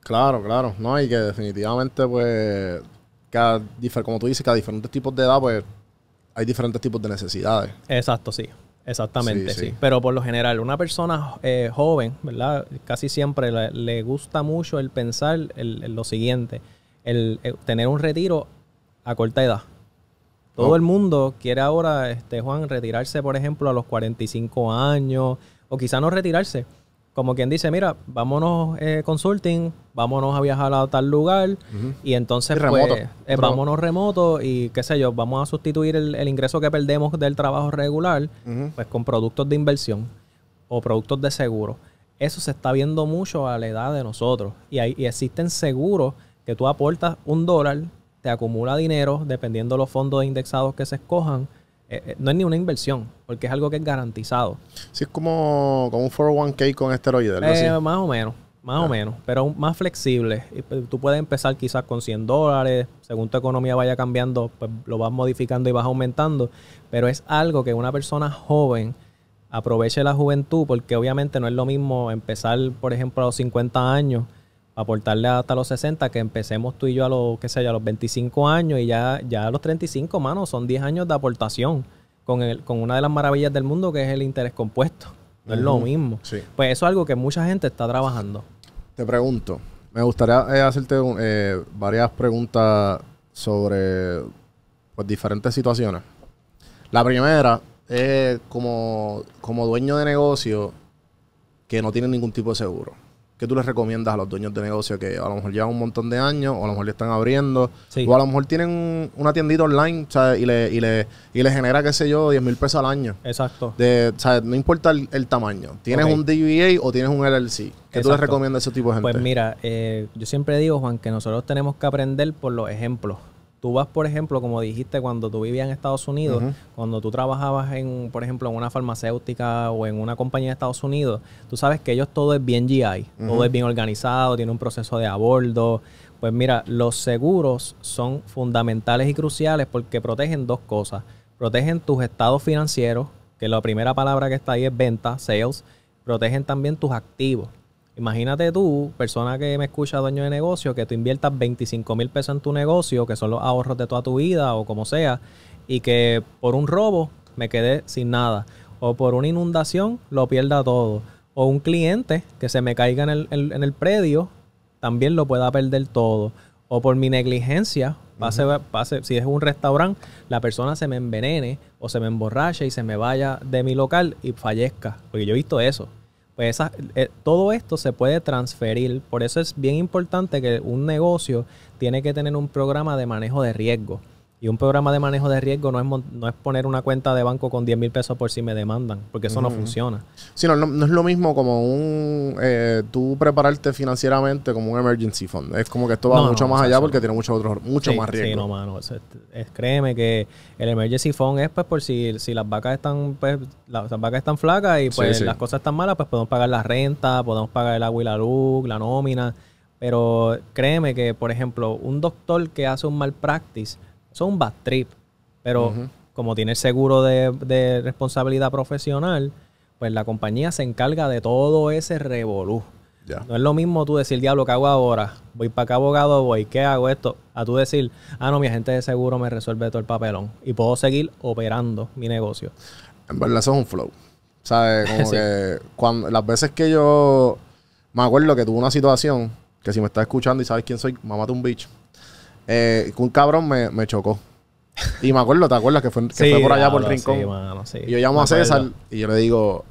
Claro, claro. No, y que definitivamente, pues, que a difer- como tú dices, que a diferentes tipos de edad, pues hay diferentes tipos de necesidades. Exacto, sí. Exactamente, Sí, sí. sí. Pero por lo general, una persona eh, joven, ¿verdad? Casi siempre le, le gusta mucho el pensar el- el lo siguiente, el, el tener un retiro a corta edad. Todo Oh. el mundo quiere ahora, este, Juan, retirarse, por ejemplo, a los 45 años, o quizá no retirarse. Como quien dice, mira, vámonos eh, consulting, vámonos a viajar a tal lugar, y entonces Y remoto. pues, eh, Pero- vámonos remoto y qué sé yo, vamos a sustituir el, el ingreso que perdemos del trabajo regular pues con productos de inversión o productos de seguro. Eso se está viendo mucho a la edad de nosotros. Y, hay, y existen seguros que tú aportas un dólar, te acumula dinero, dependiendo de los fondos indexados que se escojan. Eh, eh, no es ni una inversión, porque es algo que es garantizado. Sí, es como, como un 401k con esteroides, algo Eh, así. más o menos, más o menos, pero más flexible. Pues, Tú puedes empezar quizás con 100 dólares, según tu economía vaya cambiando, pues lo vas modificando y vas aumentando, pero es algo que una persona joven aproveche la juventud, porque obviamente no es lo mismo empezar, por ejemplo, a los 50 años, aportarle hasta los 60, que empecemos tú y yo a los, qué sé yo, a los 25 años y ya, ya a los 35, mano, son 10 años de aportación con, el, con una de las maravillas del mundo que es el interés compuesto. No es lo mismo. Sí. Pues eso es algo que mucha gente está trabajando. Te pregunto, me gustaría eh, hacerte eh, varias preguntas sobre pues, diferentes situaciones. La primera es como, como dueño de negocio que no tiene ningún tipo de seguro. ¿Qué tú les recomiendas a los dueños de negocio que a lo mejor llevan un montón de años o a lo mejor le están abriendo Sí. o a lo mejor tienen una tiendita online ¿sabes? Y, le, y, le, y le genera, qué sé yo, 10 mil pesos al año? Exacto. De, ¿sabes? No importa el, el tamaño. ¿Tienes Ok. un DBA o tienes un LLC? ¿Qué tú les recomiendas a ese tipo de gente? Pues mira, eh, yo siempre digo, Juan, que nosotros tenemos que aprender por los ejemplos. Tú vas, por ejemplo, como dijiste, cuando tú vivías en Estados Unidos, cuando tú trabajabas en, por ejemplo, en una farmacéutica o en una compañía de Estados Unidos, tú sabes que ellos todo es bien GI, todo es bien organizado, tiene un proceso de abordo. Pues mira, los seguros son fundamentales y cruciales porque protegen dos cosas. Protegen tus estados financieros, que la primera palabra que está ahí es venta, sales. Protegen también tus activos. Imagínate tú, persona que me escucha, dueño de negocio, que tú inviertas 25 mil pesos en tu negocio, que son los ahorros de toda tu vida o como sea, y que por un robo me quedé sin nada, o por una inundación lo pierda todo, o un cliente que se me caiga en el, en- en el predio, también lo pueda perder todo, o por mi negligencia, pase, pase, si es un restaurante, la persona se me envenene o se me emborrache y se me vaya de mi local y fallezca, porque yo he visto eso. Pues esa- eh, todo esto se puede transferir. Por eso es bien importante que un negocio tiene que tener un programa de manejo de riesgo. Y un programa de manejo de riesgo no es, no es poner una cuenta de banco con 10 mil pesos por si me demandan, porque eso no funciona. Sí, no, no, no es lo mismo como un... eh, tú prepararte financieramente como un emergency fund. Es como que esto va No, mucho más allá porque tiene mucho, otro, mucho Sí, más riesgo. Sí, no, mano. es- es- créeme que el emergency fund es pues por si, si las vacas están, pues, las, las vacas están flacas y pues Sí, sí. las cosas están malas, pues podemos pagar la renta, podemos pagar el agua y la luz, la nómina. Pero créeme que, por ejemplo, un doctor que hace un mal practice, es un bad trip. Pero como tiene el seguro de, de responsabilidad profesional, pues la compañía se encarga de todo ese revolú. No es lo mismo tú decir, diablo, ¿qué hago ahora? Voy para acá, abogado, voy, ¿qué hago esto? A tú decir, ah, no, mi agente de seguro me resuelve todo el papelón. Y puedo seguir operando mi negocio. En verdad eso es un flow. ¿Sabes? Como Sí. que cuando, las veces que yo me acuerdo que tuve una situación, que si me estás escuchando y sabes quién soy, mamate un bicho. Eh, un cabrón me, me chocó. Y me acuerdo, ¿te acuerdas? Que fue, que fue por allá por el rincón. Sí, mano, sí. Y yo llamo Me a César acuerdo. y yo le digo,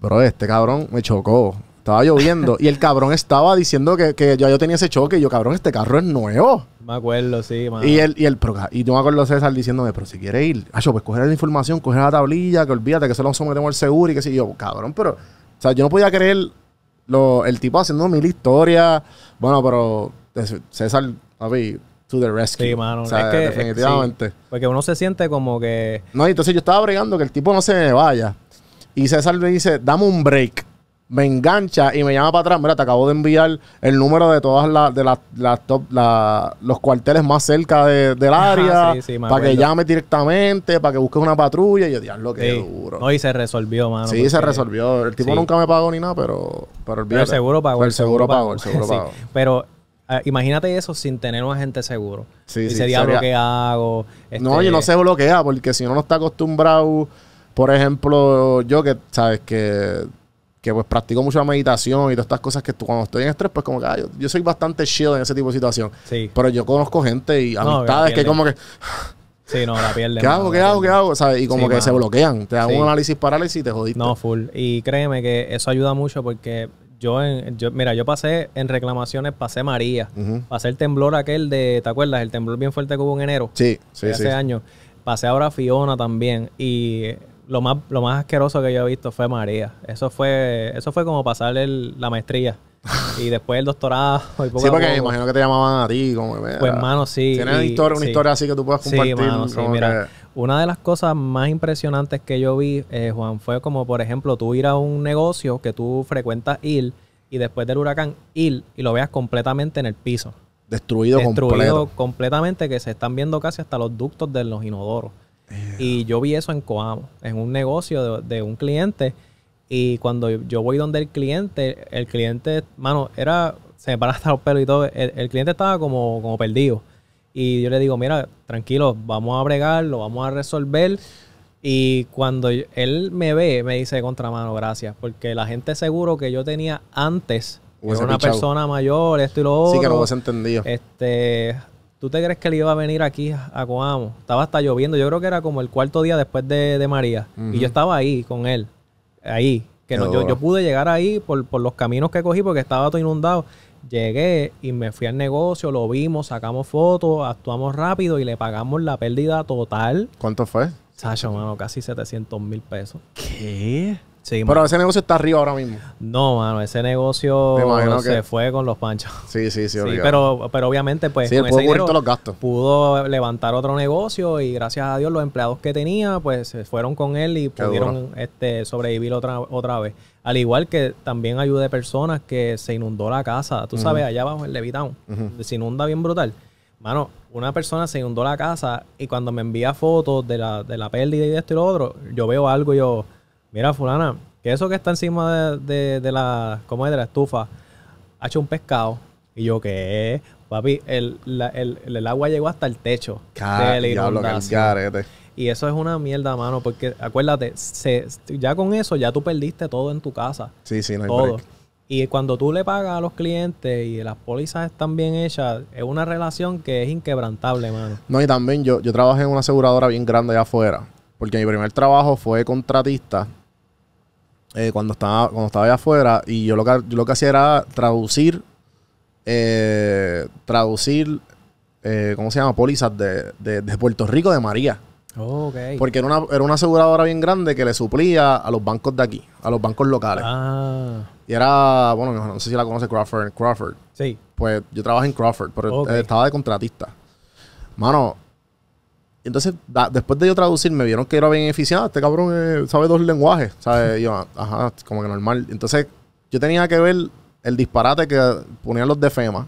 bro, este cabrón me chocó. Estaba lloviendo y el cabrón estaba diciendo que, que ya yo tenía ese choque. Y yo, cabrón, este carro es nuevo. Me acuerdo, sí, mano. Y él, y pero, y yo me acuerdo a César diciéndome, pero si quiere ir, acho, pues coger la información, coger la tablilla, que olvídate que se lo sometemos al seguro y que si yo, cabrón, pero, o sea, yo no podía creer lo, el tipo haciendo mil historias. Bueno, pero César, papi, to the rescue. Sí, mano. O sea, es que, definitivamente. sí, porque uno se siente como que... No, entonces yo estaba bregando que el tipo no se me vaya. Y César me dice, dame un break. Me engancha y me llama para atrás. Mira, te acabo de enviar el número de todas las, de las, las top, la- los cuarteles más cerca de- del Ajá, área. sí, sí, para que llames directamente, para que busques una patrulla. Y yo, diablo, qué sí. duro. No, y se resolvió, mano. sí, se resolvió. El tipo nunca me pagó ni nada, pero, pero Pero el seguro pagó. Pero el seguro pagó, el seguro Sí. pagó. Pero ah, imagínate eso sin tener un agente seguro. Sí, Dice, sí, diablo, sería- ¿qué hago? No, Este, y no se bloquea porque si uno no está acostumbrado, por ejemplo, yo que, sabes, que, que pues practico mucho la meditación y todas estas cosas que tú, cuando estoy en estrés, pues como que ah, yo, yo soy bastante chill en ese tipo de situación. Sí, Pero yo conozco gente y No, amistades que pierden. como que, sí, no, la pierde. ¿qué hago, qué hago, qué hago? ¿Sabes? Y como Sí, que mano. se bloquean. Te dan Sí. un análisis parálisis y te jodiste. No, full. Y créeme que eso ayuda mucho porque yo, en, yo mira, yo pasé en reclamaciones, pasé María. Ujú. Pasé el temblor aquel de, ¿te acuerdas? El temblor bien fuerte que hubo en enero. Sí, sí, sí. hace años. Pasé ahora Fiona también. Y lo más, lo más asqueroso que yo he visto fue María. Eso fue, eso fue como pasar el- la maestría. y después el doctorado. Y poco Sí, porque me imagino que te llamaban a ti. Como, Pues, mira, mano, sí. Tienes una historia, una sí. historia así que tú puedas Sí, compartir. mano, sí, mira. que- Una de las cosas más impresionantes que yo vi, eh, Juan, fue como, por ejemplo, tú ir a un negocio que tú frecuentas ir y después del huracán ir y lo veas completamente en el piso. destruido, Destruido completo. completamente, que se están viendo casi hasta los ductos de los inodoros. Y yo vi eso en Coamo, en un negocio de, de un cliente. Y cuando yo voy donde el cliente, el cliente, mano, era, se me paran hasta los pelos y todo. El, el cliente estaba como, como perdido. Y yo le digo, mira, tranquilo, vamos a bregar, lo vamos a resolver. Y cuando yo- él me ve, me dice contramano, gracias. Porque la gente seguro que yo tenía antes, era una pichado. persona mayor, esto y lo otro. Sí, que no hubiese entendido. Este, ¿tú te crees que él iba a venir aquí a Coamo? Estaba hasta lloviendo. Yo creo que era como el cuarto día después de, de María. Y yo estaba ahí con él. Ahí. Que no, yo, yo pude llegar ahí por, por los caminos que cogí porque estaba todo inundado. Llegué y me fui al negocio, lo vimos, sacamos fotos, actuamos rápido y le pagamos la pérdida total. ¿Cuánto fue? Sacho, mano, casi 700 mil pesos. ¿Qué? Sí, Pero ese negocio está arriba ahora mismo. No, mano, ese negocio se que- fue con los panchos. Sí, sí, sí. Sí, pero, pero obviamente, pues, Sí, con ese cubrir dinero todos los gastos. pudo levantar otro negocio y gracias a Dios los empleados que tenía, pues, se fueron con él y Qué pudieron este, sobrevivir otra, otra vez. Al igual que también ayudé personas que se inundó la casa. Tú sabes, allá abajo en Levitown, Ujú. se inunda bien brutal. Mano, una persona se inundó la casa y cuando me envía fotos de la, de la pérdida y de esto y lo otro, yo veo algo y yo, mira fulana, que eso que está encima de, de- de la, ¿cómo es? De la estufa, ha hecho un pescado. Y yo, ¿qué? Papi, el, la- el, el agua llegó hasta el techo Ca- de la diablo, que inundación. garete. Y eso es una mierda, mano, porque acuérdate, se, ya con eso ya tú perdiste todo en tu casa. Sí, sí, no hay todo. break. Y cuando tú le pagas a los clientes y las pólizas están bien hechas, es una relación que es inquebrantable, mano. No, y también yo, yo trabajé en una aseguradora bien grande allá afuera. Porque mi primer trabajo fue contratista eh, cuando, estaba, cuando estaba allá afuera. Y yo lo que, yo lo que hacía era traducir, eh, traducir, eh, ¿cómo se llama? Pólizas de, de, de Puerto Rico, de María. ok. Porque era una, era una aseguradora bien grande que le suplía a los bancos de aquí, a los bancos locales. Ah, Y era, bueno, no sé si la conoce Crawford. Crawford. sí. Pues yo trabajé en Crawford, pero estaba de contratista. Mano, entonces da- después de yo traducir, me vieron que era bien eficiente. Este cabrón eh, sabe dos lenguajes, ¿sabes? Y yo, ajá, como que normal. Entonces yo tenía que ver el disparate que ponían los de FEMA,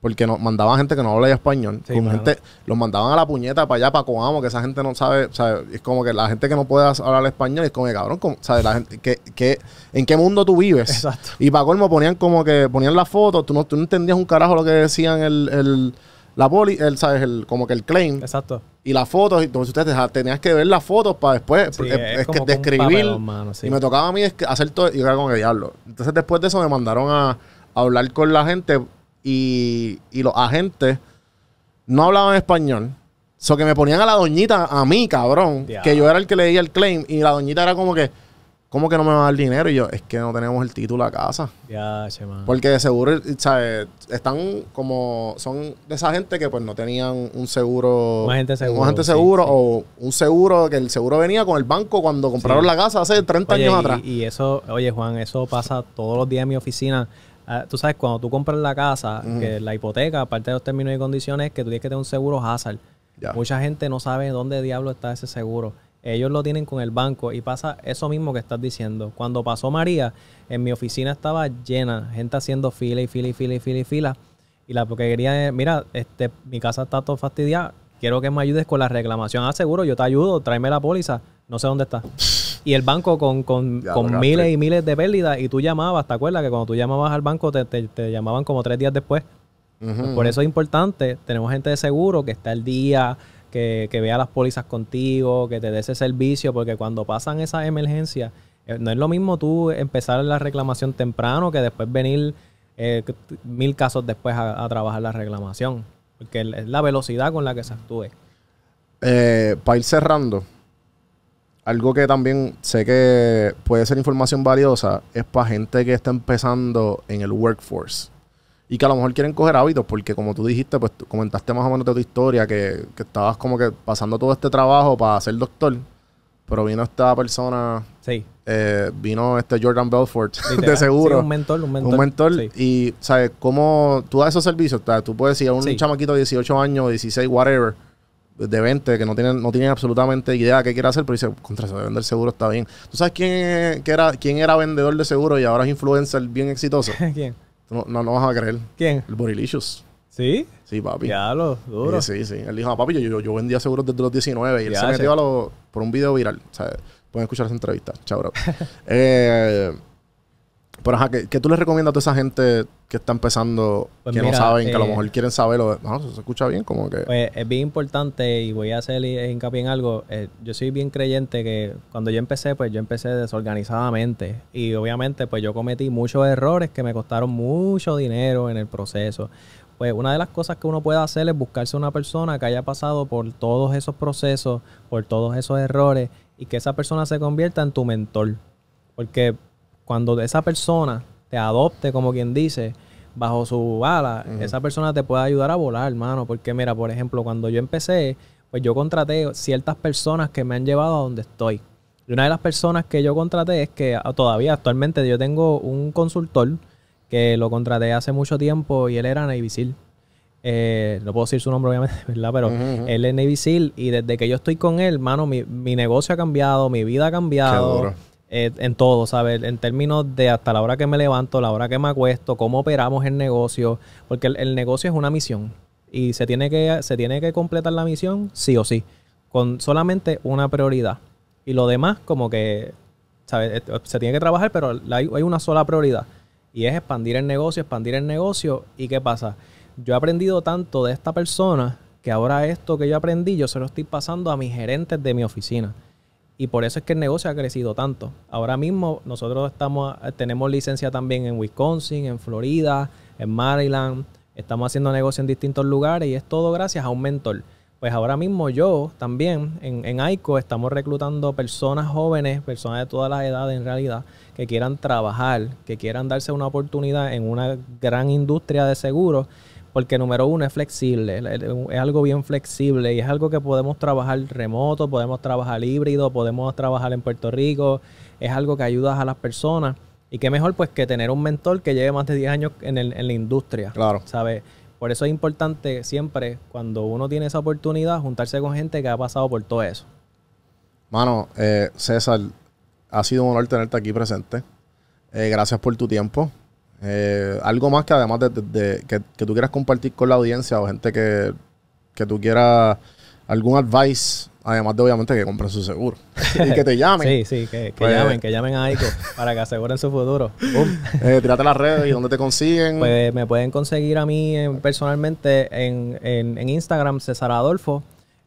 porque nos mandaban gente que no hablaba español. Sí, Como gente, los mandaban a la puñeta para allá, para Coamo, que esa gente no sabe, ¿sabes? Es como que la gente que no puede hablar español es como que, cabrón, como- ¿sabes? La gente, que, que, ¿en qué mundo tú vives? Exacto. Y para colmo ponían como que ponían las fotos, tú no, tú no entendías un carajo lo que decían el, el la poli, el, ¿sabes? El, como que el claim Exacto. y las fotos, y entonces ustedes tenías que ver las fotos para después Sí, eh, es que con describir. papelón, mano, sí. Y me tocaba a mí hacer todo, y era como que diablo. Entonces después de eso me mandaron a, a hablar con la gente y, y los agentes no hablaban español. So que me ponían a la doñita, a mí, cabrón, que yo era el que leía el claim y la doñita era como que, ¿cómo que no me va a dar dinero? Y yo, es que no tenemos el título a casa. Ya, che. Porque de seguro, ¿sabes? Están como, son de esa gente que pues no tenían un seguro. Un agente seguro, Un agente sí, seguro sí. o un seguro que el seguro venía con el banco cuando compraron Sí. la casa hace 30 Oye, años y, atrás. y eso, oye Juan, eso pasa todos los días en mi oficina. Ah, tú sabes, cuando tú compras la casa, que la hipoteca, aparte de los términos y condiciones, es que tú tienes que tener un seguro hazard. Ya. Mucha gente no sabe dónde diablo está ese seguro. Ellos lo tienen con el banco y pasa eso mismo que estás diciendo. Cuando pasó María, en mi oficina estaba llena, gente haciendo fila y fila y fila y fila y fila. Y la porque quería es, mira, este, mi casa está todo fastidiada, quiero que me ayudes con la reclamación. Ah, seguro, yo te ayudo, tráeme la póliza. No sé dónde está. Y el banco con, con, Ya, con lo miles y miles de pérdidas y tú llamabas, ¿te acuerdas? Que cuando tú llamabas al banco te, te- te llamaban como tres días después. Por eso es importante, tenemos gente de seguro que está al día, que, que vea las pólizas contigo, que te dé ese servicio, porque cuando pasan esas emergencias, eh, no es lo mismo tú empezar la reclamación temprano que después venir eh, mil casos después a, a trabajar la reclamación, porque es la velocidad con la que se actúe. Eh, para ir cerrando, algo que también sé que puede ser información valiosa es para gente que está empezando en el workforce y que a lo mejor quieren coger hábitos, porque como tú dijiste, pues tú comentaste más o menos de tu historia, que, que estabas como que pasando todo este trabajo para ser doctor, pero vino esta persona, Sí. eh, vino este Jordan Belfort de seguro. Sí, un mentor, un mentor. Un mentor Sí. y, ¿sabes? ¿Cómo tú das esos servicios? O sea, tú puedes ir a un chamaquito de 18 años, 16, whatever, de 20, que no tienen, no tienen absolutamente idea de qué quiere hacer, pero dice, contra eso de vender seguro está bien. ¿Tú sabes quién, qué era, quién era vendedor de seguro y ahora es influencer bien exitoso? ¿Quién? No, no, no vas a creer. ¿Quién? El Borilicious. ¿Sí? Sí, papi. Diablo, duro. Sí, sí, sí. Él dijo, "Ah, papi, yo, yo, yo vendía seguros desde los 19 y él Ya, se metió a lo, por un video viral. O sea, pueden escuchar esa entrevista. Chao, bro. eh, pero ajá, ¿qué, qué tú le recomiendas a toda esa gente que está empezando, Pues que mira, no saben, que a lo eh, mejor quieren saberlo? No, se escucha bien, como que... Pues es bien importante y voy a hacer hincapié en algo. eh, yo soy bien creyente que cuando yo empecé, pues yo empecé desorganizadamente y obviamente pues yo cometí muchos errores que me costaron mucho dinero en el proceso. Pues una de las cosas que uno puede hacer es buscarse una persona que haya pasado por todos esos procesos, por todos esos errores y que esa persona se convierta en tu mentor. Porque cuando esa persona te adopte, como quien dice, bajo su ala, esa persona te puede ayudar a volar, hermano. Porque mira, por ejemplo, cuando yo empecé, pues yo contraté ciertas personas que me han llevado a donde estoy. Y una de las personas que yo contraté es que ah, todavía actualmente yo tengo un consultor que lo contraté hace mucho tiempo y él era Navy SEAL. Eh, no puedo decir su nombre, obviamente, ¿verdad? Pero él es Navy SEAL y desde que yo estoy con él, mano, mi, mi negocio ha cambiado, mi vida ha Qué cambiado. duro. Eh, en todo, ¿sabes? En términos de hasta la hora que me levanto, la hora que me acuesto, cómo operamos el negocio, porque el, negocio es una misión y se tiene, que, se tiene que completar la misión sí o sí, con solamente una prioridad. Y lo demás, como que, ¿sabes? Eh, Se tiene que trabajar, pero hay, hay una sola prioridad y es expandir el negocio, expandir el negocio. ¿Y qué pasa? Yo he aprendido tanto de esta persona que ahora esto que yo aprendí, yo se lo estoy pasando a mis gerentes de mi oficina. Y por eso es que el negocio ha crecido tanto. Ahora mismo nosotros estamos, tenemos licencia también en Wisconsin, en Florida, en Maryland. Estamos haciendo negocio en distintos lugares y es todo gracias a un mentor. Pues ahora mismo yo también en, en AICO estamos reclutando personas jóvenes, personas de todas las edades en realidad, que quieran trabajar, que quieran darse una oportunidad en una gran industria de seguros, porque número uno es flexible, es algo bien flexible y es algo que podemos trabajar remoto, podemos trabajar híbrido, podemos trabajar en Puerto Rico, es algo que ayuda a las personas. Y qué mejor pues que tener un mentor que lleve más de 10 años en, el- en la industria. Claro. ¿Sabes? Por eso es importante siempre, cuando uno tiene esa oportunidad, juntarse con gente que ha pasado por todo eso. Mano, eh, César, ha sido un honor tenerte aquí presente. Eh, gracias por tu tiempo. Eh, algo más que además de, de- de- que, que tú quieras compartir con la audiencia o gente que, que tú quieras algún advice, además de obviamente que compren su seguro y que te llamen. Sí, sí, que, que Pues- llamen, que llamen a AICO para que aseguren su futuro. Eh, tírate las redes y dónde te consiguen. Pues me pueden conseguir a mí eh, personalmente en, en- en Instagram, César Adolfo.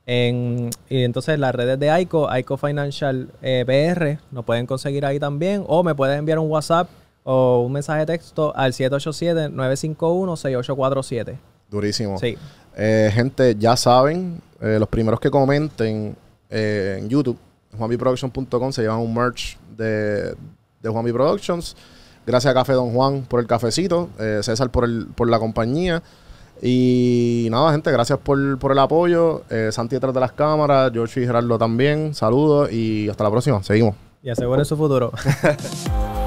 En, y entonces las redes de AICO, AICO Financial eh, PR, nos pueden conseguir ahí también. O me pueden enviar un WhatsApp o un mensaje de texto al 787-951-6847. Durísimo. Sí. Eh, gente, ya saben, eh, los primeros que comenten eh, en YouTube, juanbiproductions.com, se llevan un merch de, de Juanbi Productions. Gracias a Café Don Juan por el cafecito, César por, el, por la compañía. Y nada, gente, gracias por, por el apoyo. Santi detrás de las cámaras, George y Gerardo también. Saludos y hasta la próxima. Seguimos. Y aseguren su futuro.